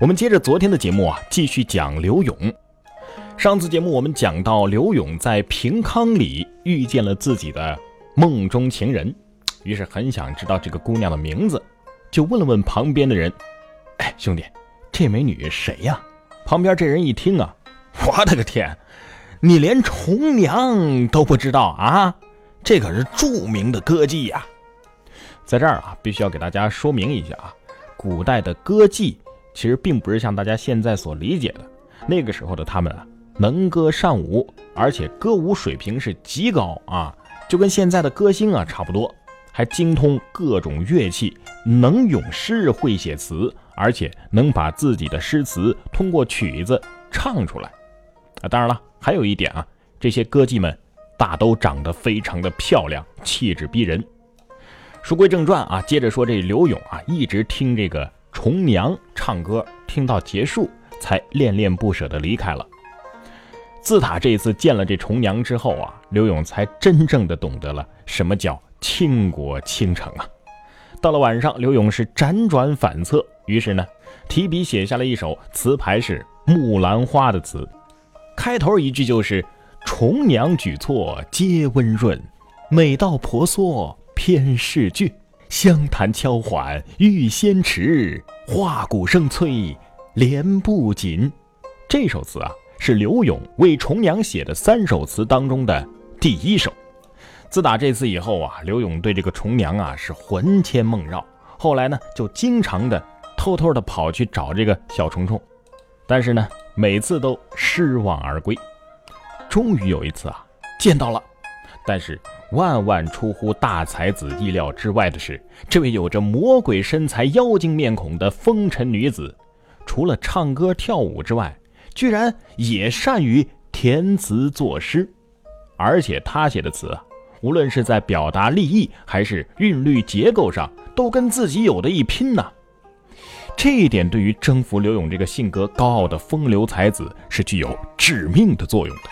我们接着昨天的节目啊，继续讲刘勇。上次节目我们讲到刘勇在平康里遇见了自己的梦中情人，于是很想知道这个姑娘的名字，就问了问旁边的人：“哎，兄弟，这美女谁呀？”旁边这人一听啊，我的个天，你连重娘都不知道啊？这可是著名的歌妓呀！在这儿啊，必须要给大家说明一下啊，古代的歌妓。其实并不是像大家现在所理解的，那个时候的他们啊，能歌善舞，而且歌舞水平是极高啊，就跟现在的歌星啊差不多，还精通各种乐器，能咏诗，会写词，而且能把自己的诗词通过曲子唱出来。啊，当然了，还有一点啊，这些歌妓们大都长得非常的漂亮，气质逼人。书归正传啊，接着说这刘勇啊，一直听这个。重娘唱歌，听到结束才恋恋不舍地离开了。自打这次见了这重娘之后啊，刘勇才真正的懂得了什么叫倾国倾城啊。到了晚上，刘勇是辗转反侧，于是呢，提笔写下了一首词牌是《木兰花》的词，开头一句就是“重娘举措皆温润，美到婆娑偏是俊”。香檀敲缓欲先迟，画鼓声催莲不紧。这首词啊，是柳永为重娘写的三首词当中的第一首。自打这次以后啊，柳永对这个重娘啊是魂牵梦绕。后来呢，就经常的偷偷的跑去找这个小虫虫，但是呢，每次都失望而归。终于有一次啊，见到了，但是。万万出乎大才子意料之外的是，这位有着魔鬼身材、妖精面孔的风尘女子，除了唱歌跳舞之外，居然也善于填词作诗。而且她写的词啊，无论是在表达立意还是韵律结构上，都跟自己有的一拼呐。这一点对于征服刘勇这个性格高傲的风流才子是具有致命的作用的。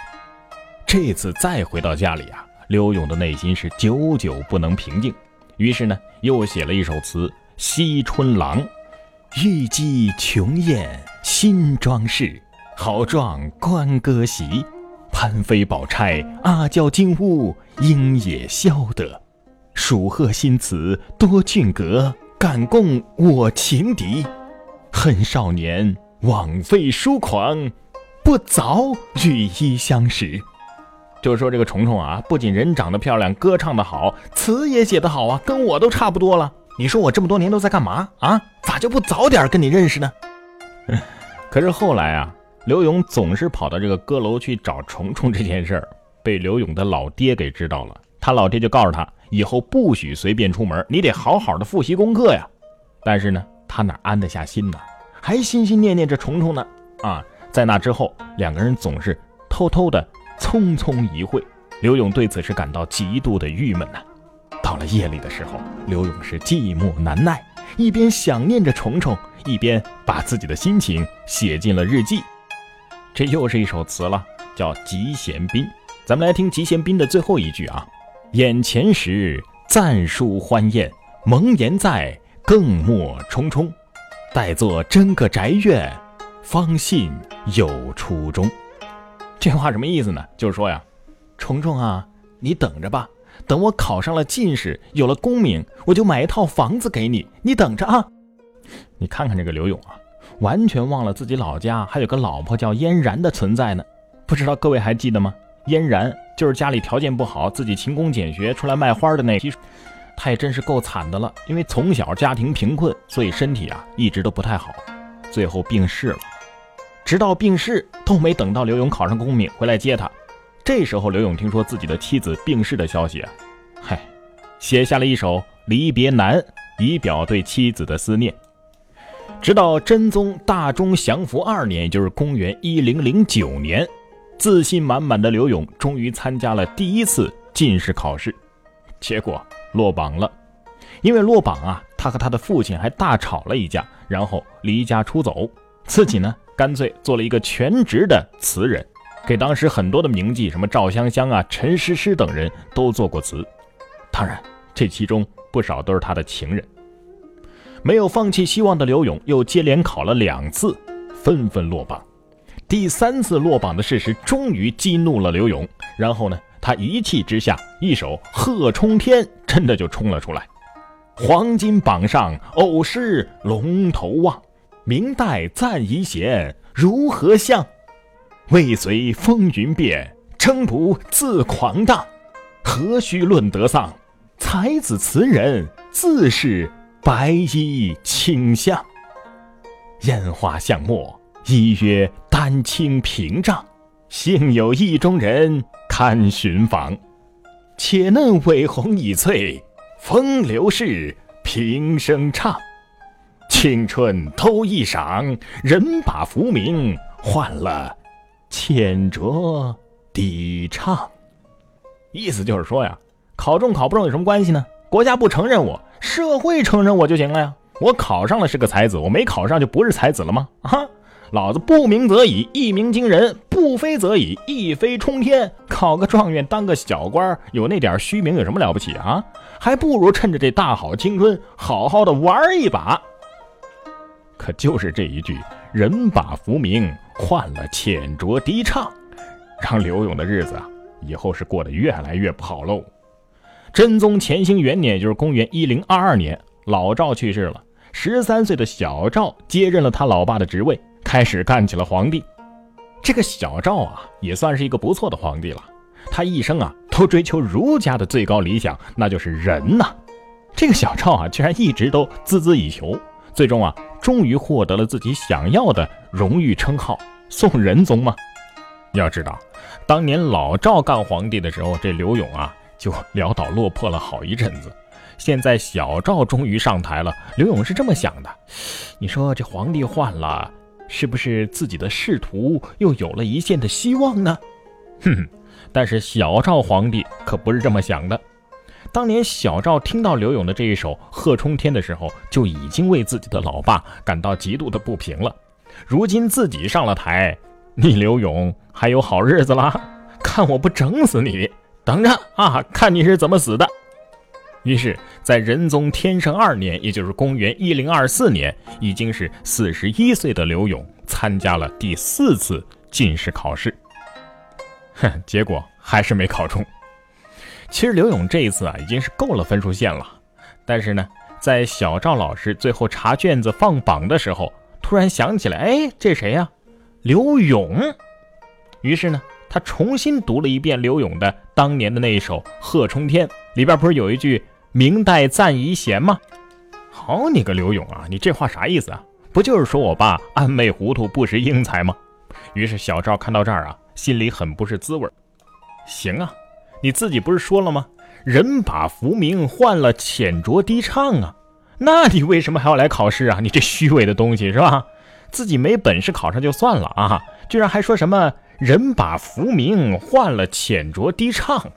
这次再回到家里啊。刘勇的内心是久久不能平静，于是呢，又写了一首词《惜春郎》：玉肌琼艳新装饰，豪壮观歌席。潘妃宝钗阿娇金屋，应也消得。蜀鹤新词多俊格，敢共我情敌。恨少年枉费疏狂，不早与伊相识。就是说，这个虫虫啊，不仅人长得漂亮，歌唱得好，词也写得好啊，跟我都差不多了。你说我这么多年都在干嘛啊？咋就不早点跟你认识呢？可是后来啊，刘勇总是跑到这个歌楼去找虫虫这件事儿，被刘勇的老爹给知道了。他老爹就告诉他，以后不许随便出门，你得好好的复习功课呀。但是呢，他哪安得下心呢？还心心念念着虫虫呢。啊，在那之后，两个人总是偷偷的。匆匆一会，刘勇对此是感到极度的郁闷呐。到了夜里的时候，刘勇是寂寞难耐，一边想念着虫虫，一边把自己的心情写进了日记。这又是一首词了，叫《集贤宾》。咱们来听《集贤宾》的最后一句啊：“眼前时暂书欢宴，蒙言在，更莫匆匆。待作真个宅院，方信有初衷。”这话什么意思呢？就是说呀，虫虫啊，你等着吧，等我考上了进士，有了功名，我就买一套房子给你，你等着啊。你看看这个刘勇啊，完全忘了自己老家还有个老婆叫嫣然的存在呢。不知道各位还记得吗？嫣然就是家里条件不好，自己勤工俭学出来卖花的那批。他也真是够惨的了，因为从小家庭贫困，所以身体啊一直都不太好，最后病逝了。直到病逝都没等到刘勇考上功名回来接他，这时候刘勇听说自己的妻子病逝的消息啊，嗨，写下了一首《离别难》，以表对妻子的思念。直到真宗大中祥符二年，也就是公元一零零九年，自信满满的刘勇终于参加了第一次进士考试，结果落榜了。因为落榜啊，他和他的父亲还大吵了一架，然后离家出走，自己呢。干脆做了一个全职的词人，给当时很多的名妓，什么赵香香啊、陈诗诗等人都做过词。当然，这其中不少都是他的情人。没有放弃希望的刘勇又接连考了两次，纷纷落榜。第三次落榜的事实终于激怒了刘勇，然后呢，他一气之下，一首《贺冲天》真的就冲了出来。黄金榜上偶失龙头望，明代赞遗贤如何相？未随风云变，争不自狂荡。何须论得丧？才子词人自是白衣卿相。烟花巷陌，依约。丹青屏障，幸有意中人堪寻访。且嫩苇红已翠，风流事平生唱。青春偷一晌，人把浮名换了浅酌低唱。意思就是说呀，考中考不中有什么关系呢？国家不承认我，社会承认我就行了呀。我考上了是个才子，我没考上就不是才子了吗？啊！老子不鸣则已，一鸣惊人；不飞则已，一飞冲天。考个状元，当个小官，有那点虚名有什么了不起啊？还不如趁着这大好青春，好好的玩一把。可就是这一句“人把浮名换了浅酌低唱”，让刘勇的日子啊，以后是过得越来越不好喽。真宗乾兴元年，也就是公元一零二二年，老赵去世了，十三岁的小赵接任了他老爸的职位。开始干起了皇帝，这个小赵啊，也算是一个不错的皇帝了。他一生啊，都追求儒家的最高理想，那就是仁呐。这个小赵啊，居然一直都孜孜以求，最终啊，终于获得了自己想要的荣誉称号——宋仁宗嘛。要知道，当年老赵干皇帝的时候，这刘勇啊，就潦倒落魄了好一阵子。现在小赵终于上台了，刘勇是这么想的：你说这皇帝换了。是不是自己的仕途又有了一线的希望呢？哼！但是小赵皇帝可不是这么想的。当年小赵听到刘勇的这一首《贺冲天》的时候，就已经为自己的老爸感到极度的不平了。如今自己上了台，你刘勇还有好日子啦？看我不整死你！等着啊，看你是怎么死的！于是，在仁宗天圣二年，也就是公元一零二四年，已经是四十一岁的刘勇参加了第四次进士考试。哼，结果还是没考中。其实刘勇这一次啊，已经是够了分数线了。但是呢，在小赵老师最后查卷子放榜的时候，突然想起来，哎，这谁呀？刘勇。于是呢，他重新读了一遍刘勇的当年的那一首《贺冲天》，里边不是有一句？明代赞遗贤吗？好你个刘勇啊！你这话啥意思啊？不就是说我爸暗昧糊涂不识英才吗？于是小赵看到这儿啊，心里很不是滋味。行啊，你自己不是说了吗？人把浮名换了浅酌低唱啊，那你为什么还要来考试啊？你这虚伪的东西是吧？自己没本事考上就算了啊，居然还说什么人把浮名换了浅酌低唱。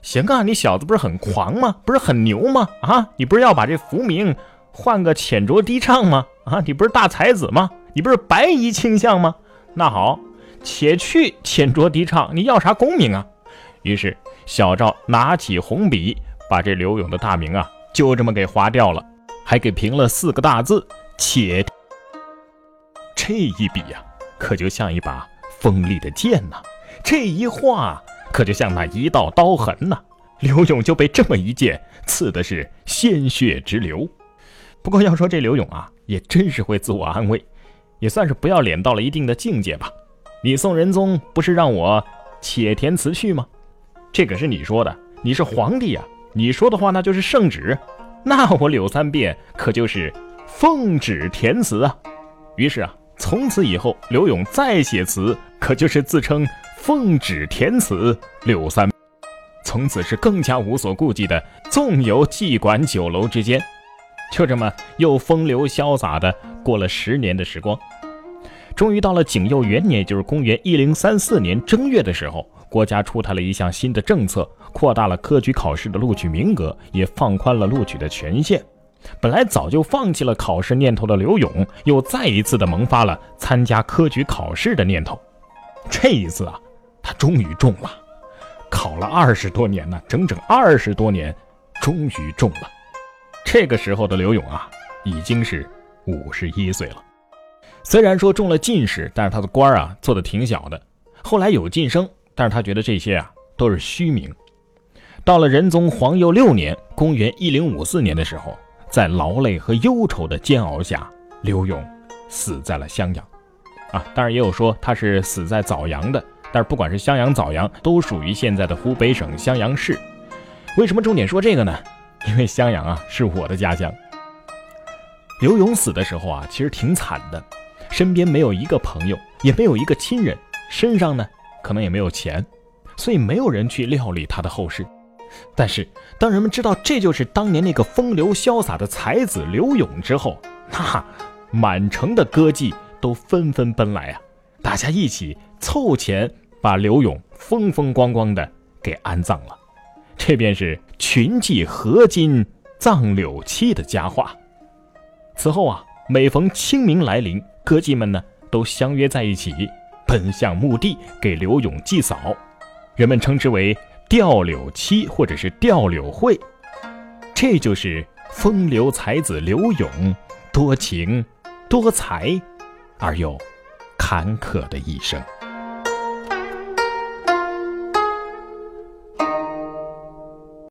行啊，你小子不是很狂吗？不是很牛吗？啊，你不是要把这浮名换个浅酌低唱吗？啊，你不是大才子吗？你不是白衣卿相吗？那好，且去浅酌低唱，你要啥功名啊？于是小赵拿起红笔，把这刘勇的大名啊，就这么给划掉了，还给评了四个大字“且”。这一笔呀，可就像一把锋利的剑呐！这一画。可就像那一道刀痕呐，刘勇就被这么一剑刺的是鲜血直流。不过要说这刘勇啊，也真是会自我安慰，也算是不要脸到了一定的境界吧。你宋仁宗不是让我且填词去吗？这可是你说的，你是皇帝呀，你说的话那就是圣旨。那我柳三变可就是奉旨填词啊。于是啊，从此以后刘勇再写词，可就是自称。奉旨填词柳三，从此是更加无所顾忌的纵游妓馆酒楼之间，就这么又风流潇洒的过了十年的时光。终于到了景佑元年，也就是公元一零三四年正月的时候，国家出台了一项新的政策，扩大了科举考试的录取名额，也放宽了录取的权限。本来早就放弃了考试念头的刘勇，又再一次的萌发了参加科举考试的念头。这一次啊。他终于中了，考了二十多年呢，整整二十多年，终于中了。这个时候的刘勇啊，已经是五十一岁了。虽然说中了进士，但是他的官啊做的挺小的。后来有晋升，但是他觉得这些啊都是虚名。到了仁宗皇佑六年（公元1054年）的时候，在劳累和忧愁的煎熬下，刘永死在了襄阳。啊，当然也有说他是死在枣阳的，但是不管是襄阳、枣阳，都属于现在的湖北省襄阳市。为什么重点说这个呢？因为襄阳啊是我的家乡。刘永死的时候啊，其实挺惨的，身边没有一个朋友，也没有一个亲人，身上呢可能也没有钱，所以没有人去料理他的后事。但是当人们知道这就是当年那个风流潇洒的才子刘永之后，那满城的歌妓都纷纷奔来啊，大家一起凑钱把刘永风风光光的给安葬了。这便是群妓合金葬柳妻的佳话。此后啊，每逢清明来临，歌妓们呢都相约在一起，奔向墓地给刘永祭扫，人们称之为吊柳期或者是吊柳会。这就是风流才子刘永多情多才而又坎坷的一生。